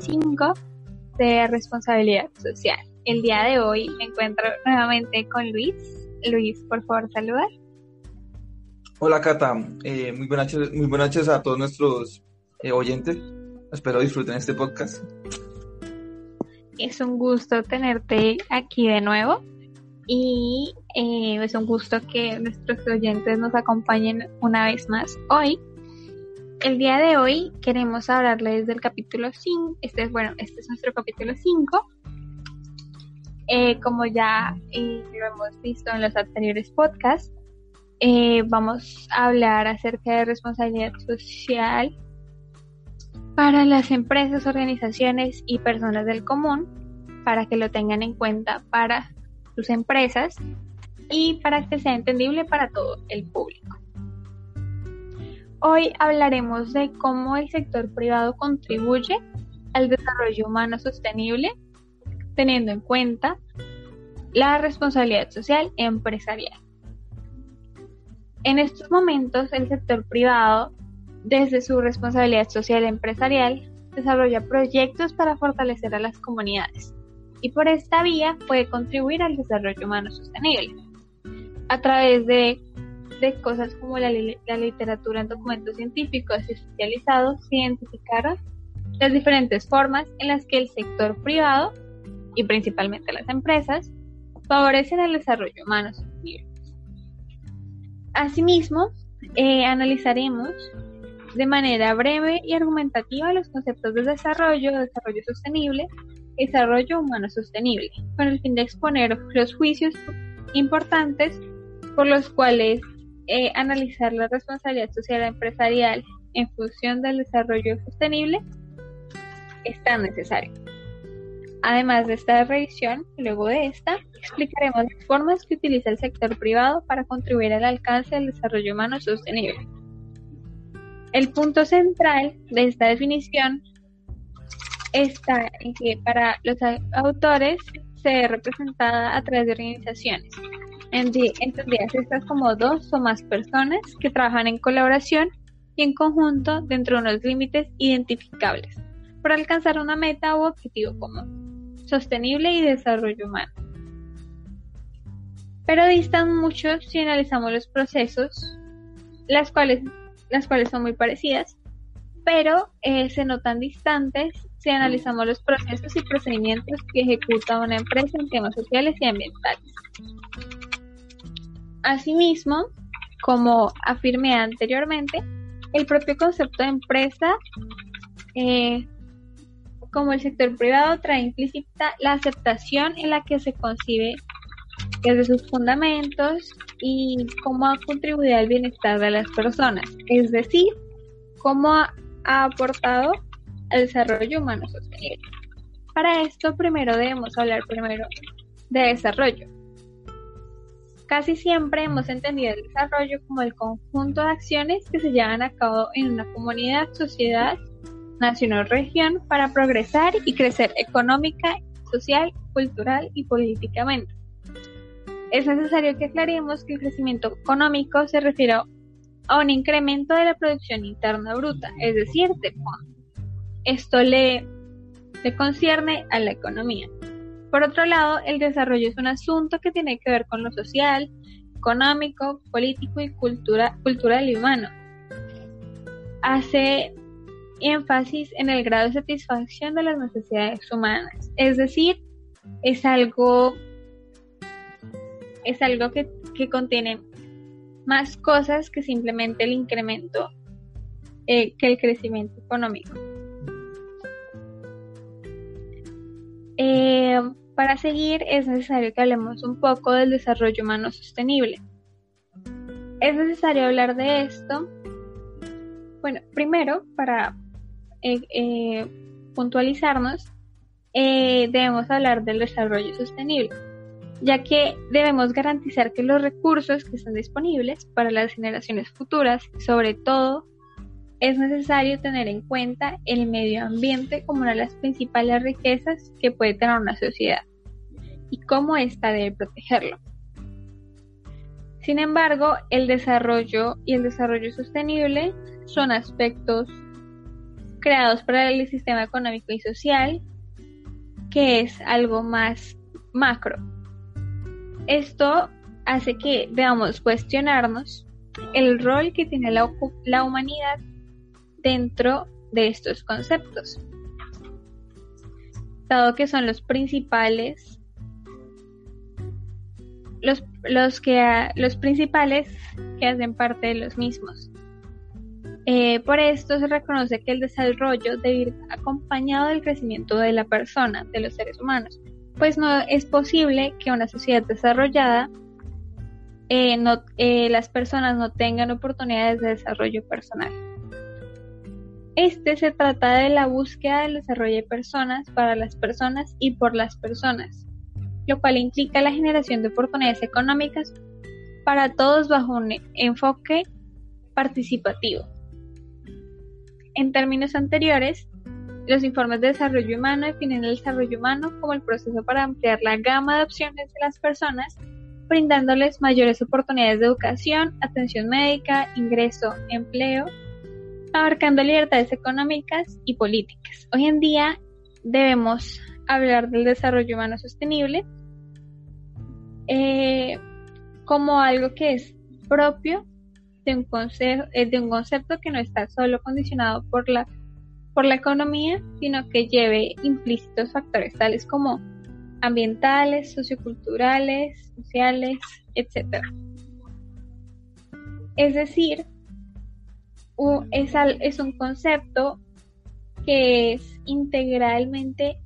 Cinco de responsabilidad social. El día de hoy me encuentro nuevamente con Luis. Luis, por favor, saludar. Hola Cata, eh, muy, buenas noches, muy buenas noches a todos nuestros eh, oyentes. Espero disfruten este podcast. Es un gusto tenerte aquí de nuevo y eh, es un gusto que nuestros oyentes nos acompañen una vez más hoy. El día de hoy queremos hablarles del capítulo 5. Este es, bueno, este es nuestro capítulo 5. como ya lo hemos visto en los anteriores podcasts, eh, vamos a hablar acerca de responsabilidad social para las empresas, organizaciones y personas del común, para que lo tengan en cuenta para sus empresas y para que sea entendible para todo el público. Hoy hablaremos de cómo el sector privado contribuye al desarrollo humano sostenible, teniendo en cuenta la responsabilidad social empresarial. En estos momentos, el sector privado, desde su responsabilidad social empresarial, desarrolla proyectos para fortalecer a las comunidades y por esta vía puede contribuir al desarrollo humano sostenible. A través de, cosas como la, la literatura en documentos científicos especializados, se identificaron las diferentes formas en las que el sector privado y principalmente las empresas favorecen el desarrollo humano sostenible. Asimismo, eh, analizaremos de manera breve y argumentativa los conceptos de desarrollo, desarrollo sostenible desarrollo humano sostenible, con el fin de exponer los juicios importantes por los cuales eh, analizar la responsabilidad social empresarial en función del desarrollo sostenible es tan necesario. Además de esta revisión, luego de esta, explicaremos las formas que utiliza el sector privado para contribuir al alcance del desarrollo humano sostenible. El punto central de esta definición está en que para los autores se ve representada a través de organizaciones, entendidas estas como dos o más personas que trabajan en colaboración y en conjunto dentro de unos límites identificables para alcanzar una meta u objetivo común sostenible y desarrollo humano. Pero distan mucho si analizamos los procesos, las cuales, las cuales son muy parecidas, pero eh, se notan distantes si analizamos los procesos y procedimientos que ejecuta una empresa en temas sociales y ambientales. Asimismo, como afirmé anteriormente, el propio concepto de empresa eh, como el sector privado trae implícita la aceptación en la que se concibe desde sus fundamentos y cómo ha contribuido al bienestar de las personas, es decir, cómo ha, aportado al desarrollo humano sostenible. Para esto primero debemos hablar primero de desarrollo. Casi siempre hemos entendido el desarrollo como el conjunto de acciones que se llevan a cabo en una comunidad, sociedad nacional región para progresar y crecer económica, social, cultural y políticamente. Es necesario que aclaremos que el crecimiento económico se refiere a un incremento de la producción interna bruta, es decir, de Esto le, le concierne a la economía. Por otro lado, el desarrollo es un asunto que tiene que ver con lo social, económico, político y cultura, cultural y humano. Hace énfasis en el grado de satisfacción de las necesidades humanas. Es decir, es algo, es algo que, contiene más cosas que simplemente el incremento eh, que el crecimiento económico. Eh, para seguir es necesario que hablemos un poco del desarrollo humano sostenible. Es necesario hablar de esto. Bueno, primero, para eh, eh, puntualizarnos, debemos hablar del desarrollo sostenible, ya que debemos garantizar que los recursos que están disponibles para las generaciones futuras, sobre todo, es necesario tener en cuenta el medio ambiente como una de las principales riquezas que puede tener una sociedad y cómo ésta debe protegerlo. Sin embargo, el desarrollo y el desarrollo sostenible son aspectos creados para el sistema económico y social, que es algo más macro. Esto hace que debamos cuestionarnos el rol que tiene la, la humanidad dentro de estos conceptos, dado que son los principales los, los, que, los principales que hacen parte de los mismos. Eh, por esto se reconoce que el desarrollo debe ir acompañado del crecimiento de la persona, de los seres humanos, pues no es posible que una sociedad desarrollada eh, eh, las personas no tengan oportunidades de desarrollo personal. Este se trata de la búsqueda del desarrollo de personas para las personas y por las personas, lo cual implica la generación de oportunidades económicas para todos bajo un enfoque participativo. En términos anteriores, los informes de desarrollo humano definen el desarrollo humano como el proceso para ampliar la gama de opciones de las personas, brindándoles mayores oportunidades de educación, atención médica, ingreso, empleo, abarcando libertades económicas y políticas. Hoy en día debemos hablar del desarrollo humano sostenible eh, como algo que es propio de un, eh, de un concepto que no está solo condicionado por la, por la economía, sino que lleve implícitos factores tales como ambientales, socioculturales, sociales, etc. Es decir, es, un concepto que es integralmente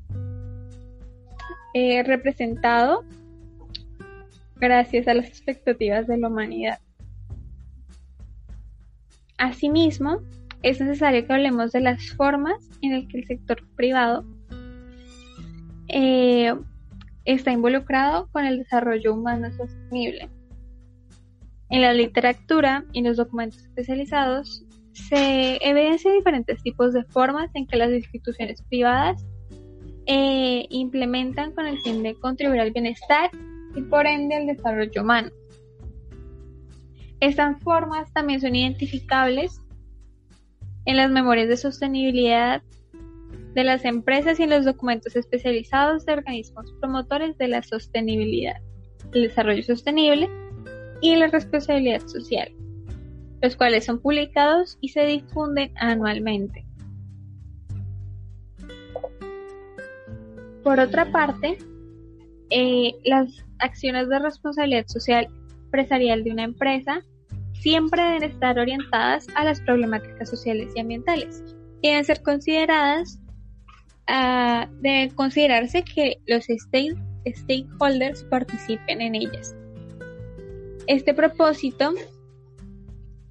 eh, representado gracias a las expectativas de la humanidad. Asimismo, es necesario que hablemos de las formas en las que el sector privado eh, está involucrado con el desarrollo humano sostenible. En la literatura y los documentos especializados se evidencian diferentes tipos de formas en que las instituciones privadas eh, implementan con el fin de contribuir al bienestar y por ende al desarrollo humano. Estas formas también son identificables en las memorias de sostenibilidad de las empresas y en los documentos especializados de organismos promotores de la sostenibilidad, el desarrollo sostenible y la responsabilidad social, los cuales son publicados y se difunden anualmente. Por otra parte, eh, las acciones de responsabilidad social empresarial de una empresa siempre deben estar orientadas a las problemáticas sociales y ambientales. Deben ser consideradas, uh, debe considerarse que los stakeholders participen en ellas. Este propósito,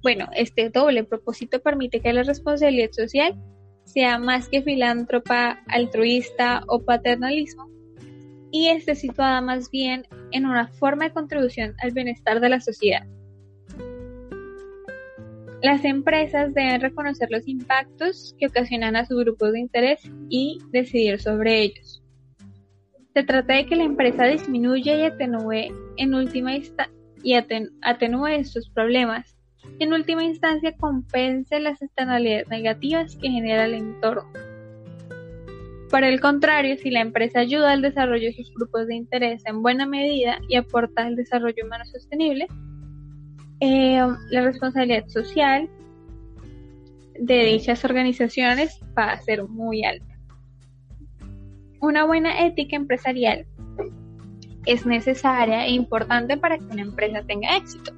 bueno, este doble propósito permite que la responsabilidad social sea más que filántropa, altruista o paternalismo, y esté situada más bien en una forma de contribución al bienestar de la sociedad. Las empresas deben reconocer los impactos que ocasionan a sus grupos de interés y decidir sobre ellos. Se trata de que la empresa disminuya y atenúe en última y atenúe estos problemas. En última instancia, compense las externalidades negativas que genera el entorno. Por el contrario, si la empresa ayuda al desarrollo de sus grupos de interés en buena medida y aporta al desarrollo humano sostenible, eh, la responsabilidad social de dichas organizaciones va a ser muy alta. Una buena ética empresarial es necesaria e importante para que una empresa tenga éxito.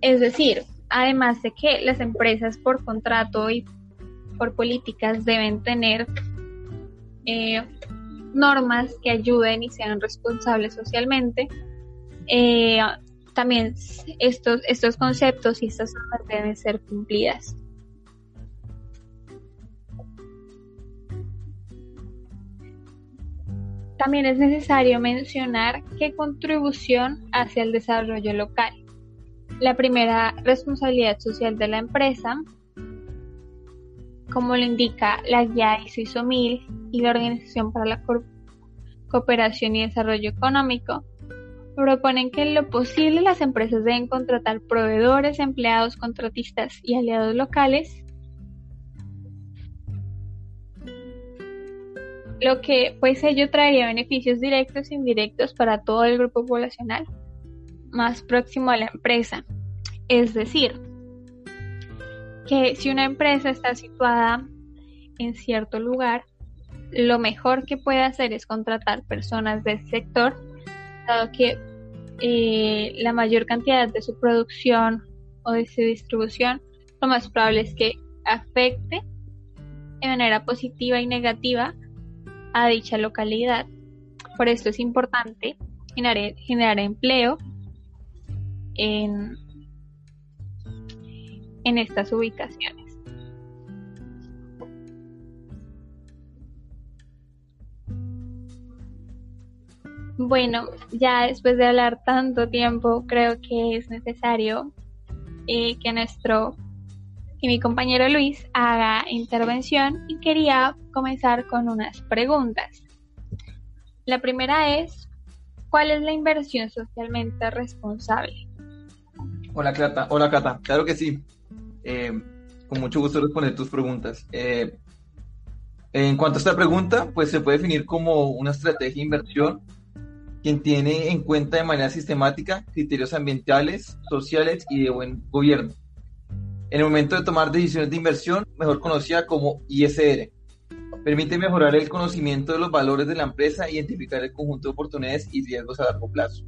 Es decir, además de que las empresas por contrato y por políticas deben tener eh, normas que ayuden y sean responsables socialmente. Eh, también estos, estos conceptos y estas normas deben ser cumplidas. También es necesario mencionar qué contribución hacia el desarrollo local. La primera responsabilidad social de la empresa como lo indica la guía ISO 1000 y la Organización para la Cooperación y Desarrollo Económico, proponen que en lo posible las empresas deben contratar proveedores, empleados, contratistas y aliados locales, lo que pues ello traería beneficios directos e indirectos para todo el grupo poblacional más próximo a la empresa. Es decir, que si una empresa está situada en cierto lugar, lo mejor que puede hacer es contratar personas del sector, dado que eh, la mayor cantidad de su producción o de su distribución, lo más probable es que afecte de manera positiva y negativa a dicha localidad. Por esto es importante generar empleo en, en estas ubicaciones. Bueno, ya después de hablar tanto tiempo, creo que es necesario eh, que nuestro y mi compañero Luis haga intervención y quería comenzar con unas preguntas. La primera es, ¿cuál es la inversión socialmente responsable? Hola, Cata. Hola, Cata. Claro que sí. Eh, con mucho gusto responder tus preguntas. Eh, en cuanto a esta pregunta, pues se puede definir como una estrategia de inversión quien tiene en cuenta de manera sistemática criterios ambientales, sociales y de buen gobierno. En el momento de tomar decisiones de inversión, mejor conocida como ISR, permite mejorar el conocimiento de los valores de la empresa e identificar el conjunto de oportunidades y riesgos a largo plazo.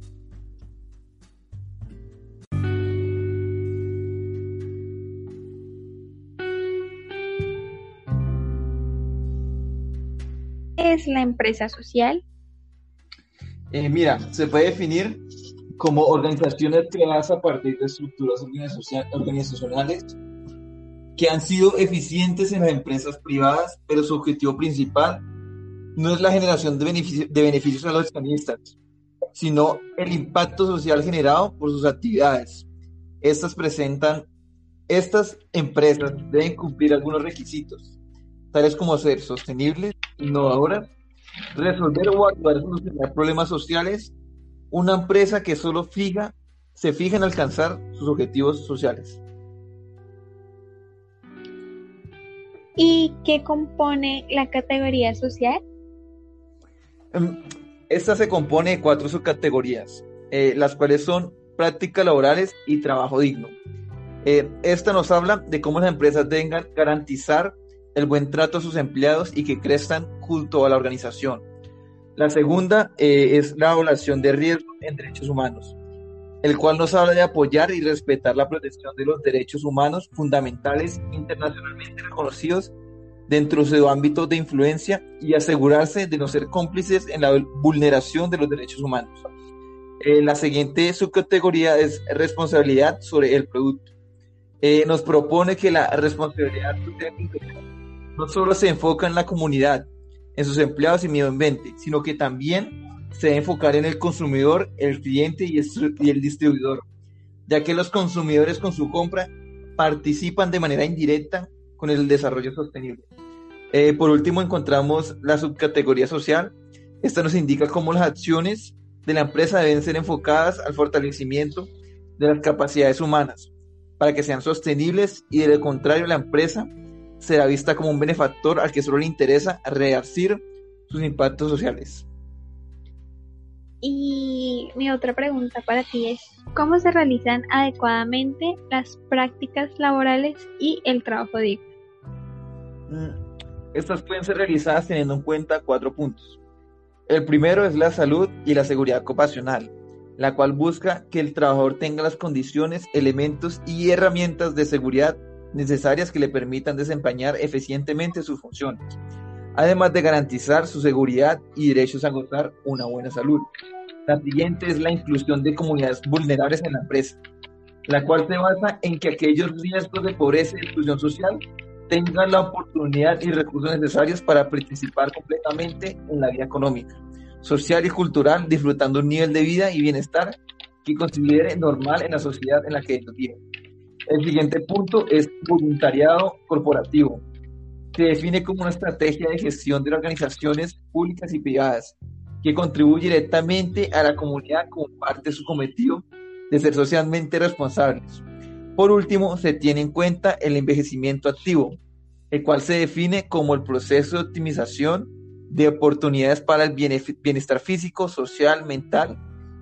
Es la empresa social? Eh, mira, se puede definir como organizaciones creadas a partir de estructuras organizacionales que han sido eficientes en las empresas privadas, pero su objetivo principal no es la generación de, de beneficios a los accionistas, sino el impacto social generado por sus actividades. Estas presentan, estas empresas deben cumplir algunos requisitos, tales como ser sostenibles, innovadoras, resolver o ayudar a solucionar problemas sociales, una empresa que solo fija, se fija en alcanzar sus objetivos sociales. ¿Y qué compone la categoría social? Em, esta se compone de cuatro subcategorías, eh, las cuales son prácticas laborales y trabajo digno. Eh, esta nos habla de cómo las empresas deben garantizar el buen trato a sus empleados y que crezcan junto a la organización. La segunda eh, es la evaluación de riesgo en derechos humanos, el cual nos habla de apoyar y respetar la protección de los derechos humanos fundamentales internacionalmente reconocidos dentro de su ámbito de influencia y asegurarse de no ser cómplices en la vulneración de los derechos humanos. Eh, la siguiente subcategoría es responsabilidad sobre el producto. Eh, nos propone que la responsabilidad no solo se enfoca en la comunidad, en sus empleados y medio ambiente, sino que también se debe enfocar en el consumidor, el cliente y el distribuidor, ya que los consumidores con su compra participan de manera indirecta con el desarrollo sostenible. Eh, por último, encontramos la subcategoría social. Esta nos indica cómo las acciones de la empresa deben ser enfocadas al fortalecimiento de las capacidades humanas para que sean sostenibles y de lo contrario la empresa será vista como un benefactor al que solo le interesa rearcir sus impactos sociales. Y mi otra pregunta para ti es, ¿cómo se realizan adecuadamente las prácticas laborales y el trabajo digno? Mm, estas pueden ser realizadas teniendo en cuenta cuatro puntos. El primero es la salud y la seguridad ocupacional, la cual busca que el trabajador tenga las condiciones, elementos y herramientas de seguridad necesarias que le permitan desempeñar eficientemente sus funciones, además de garantizar su seguridad y derechos a gozar una buena salud. La siguiente es la inclusión de comunidades vulnerables en la empresa, la cual se basa en que aquellos riesgos de pobreza y exclusión social tengan la oportunidad y recursos necesarios para participar completamente en la vida económica, social y cultural, disfrutando un nivel de vida y bienestar que considere normal en la sociedad en la que viven. El siguiente punto es voluntariado corporativo. Se define como una estrategia de gestión de organizaciones públicas y privadas que contribuye directamente a la comunidad como parte de su cometido de ser socialmente responsables. Por último, se tiene en cuenta el envejecimiento activo, el cual se define como el proceso de optimización de oportunidades para el bienestar físico, social, mental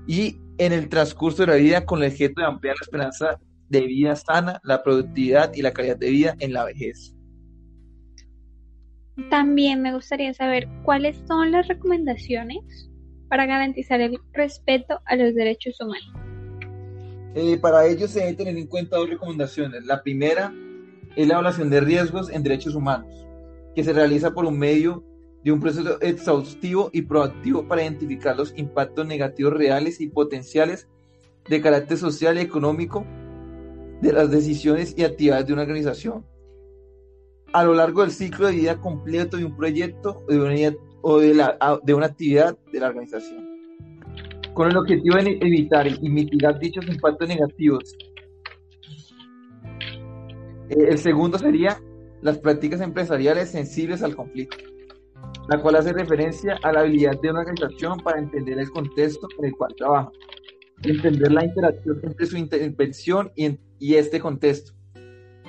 y en el transcurso de la vida con el objeto de ampliar la esperanza de vida sana, la productividad y la calidad de vida en la vejez. También me gustaría saber cuáles son las recomendaciones para garantizar el respeto a los derechos humanos. Eh, para ello se debe tener en cuenta dos recomendaciones. La primera es la evaluación de riesgos en derechos humanos, que se realiza por un medio de un proceso exhaustivo y proactivo para identificar los impactos negativos reales y potenciales de carácter social y económico de las decisiones y actividades de una organización a lo largo del ciclo de vida completo de un proyecto o de una, o de, de una actividad de la organización. Con el objetivo de evitar y mitigar dichos impactos negativos. Eh, el segundo sería las prácticas empresariales sensibles al conflicto, la cual hace referencia a la habilidad de una organización para entender el contexto en el cual trabaja, entender la interacción entre su intervención y, y este contexto,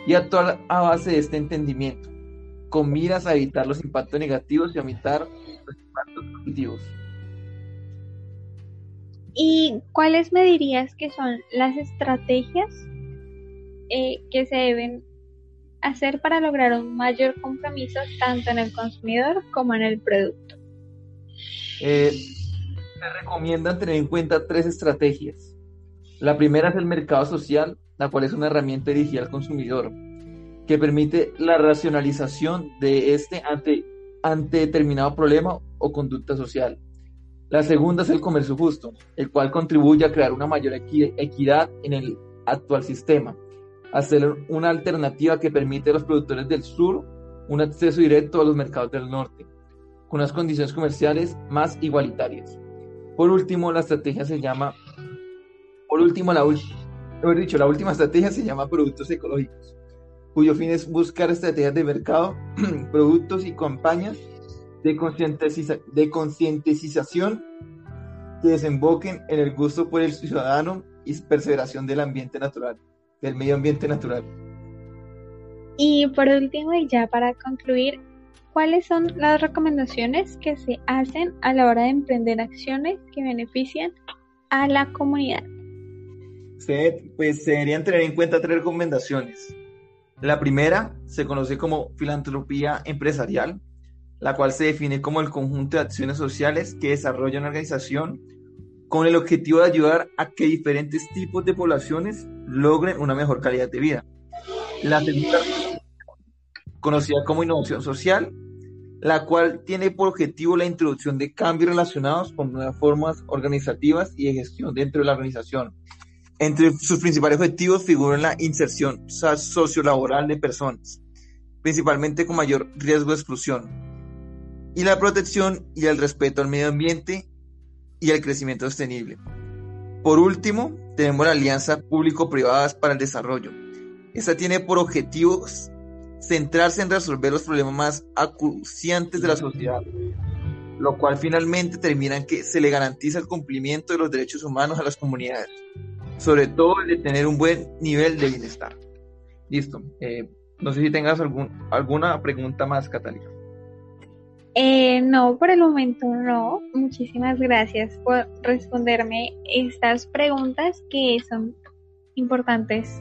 y actuar a base de este entendimiento, con miras a evitar los impactos negativos y a evitar los impactos positivos. ¿Y cuáles me dirías que son las estrategias eh, que se deben hacer para lograr un mayor compromiso tanto en el consumidor como en el producto? Eh, se recomiendan tener en cuenta tres estrategias. La primera es el mercado social, la cual es una herramienta dirigida al consumidor, que permite la racionalización de este ante, ante determinado problema o conducta social. La segunda es el comercio justo, el cual contribuye a crear una mayor equidad en el actual sistema, hacer una alternativa que permite a los productores del sur un acceso directo a los mercados del norte, con unas condiciones comerciales más igualitarias. Por último, la estrategia se llama, por último, la, dicho, la última estrategia se llama productos ecológicos, cuyo fin es buscar estrategias de mercado, productos y campañas de, de concientización que desemboquen en el gusto por el ciudadano y perseveración del ambiente natural, del medio ambiente natural. Y por último, y ya para concluir, ¿cuáles son las recomendaciones que se hacen a la hora de emprender acciones que benefician a la comunidad? Pues se deberían tener en cuenta tres recomendaciones. La primera se conoce como filantropía empresarial, la cual se define como el conjunto de acciones sociales que desarrolla una organización con el objetivo de ayudar a que diferentes tipos de poblaciones logren una mejor calidad de vida. La segunda, conocida como innovación social, la cual tiene por objetivo la introducción de cambios relacionados con nuevas formas organizativas y de gestión dentro de la organización, entre sus principales objetivos figuran la inserción sociolaboral de personas, principalmente con mayor riesgo de exclusión, y la protección y el respeto al medio ambiente y al crecimiento sostenible. Por último, tenemos la Alianza Público-Privadas para el Desarrollo. Esta tiene por objetivo centrarse en resolver los problemas más acuciantes de la sociedad, lo cual finalmente termina en que se le garantiza el cumplimiento de los derechos humanos a las comunidades sobre todo el de tener un buen nivel de bienestar. Listo. Eh, no sé si tengas algún, alguna pregunta más, Catalina. Eh, no, por el momento no. Muchísimas gracias por responderme estas preguntas que son importantes,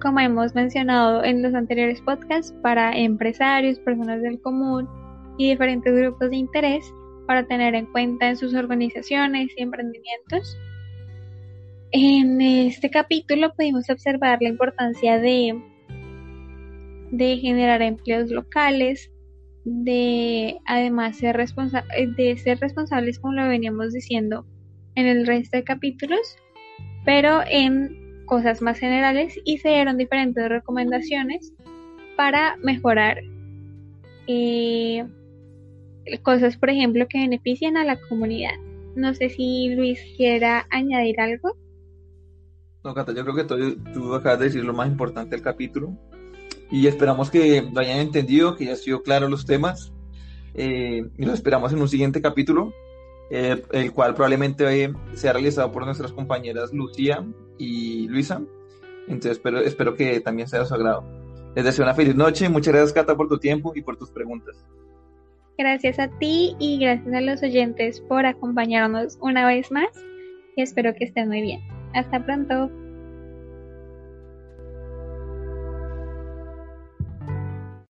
como hemos mencionado en los anteriores podcasts, para empresarios, personas del común y diferentes grupos de interés para tener en cuenta en sus organizaciones y emprendimientos. En este capítulo pudimos observar la importancia de, de generar empleos locales, de además ser, de ser responsables, como lo veníamos diciendo en el resto de capítulos, pero en cosas más generales y se dieron diferentes recomendaciones para mejorar eh, cosas, por ejemplo, que beneficien a la comunidad. No sé si Luis quiera añadir algo. No, Cata, yo creo que tú, acabas de decir lo más importante del capítulo y esperamos que lo hayan entendido, que ya han sido claros los temas eh, y los esperamos en un siguiente capítulo eh, el cual probablemente sea realizado por nuestras compañeras Lucía y Luisa. Entonces espero, espero que también sea de su agrado. Les deseo una feliz noche. Muchas gracias, Cata, por tu tiempo y por tus preguntas. Gracias a ti y gracias a los oyentes por acompañarnos una vez más y espero que estén muy bien. Hasta pronto.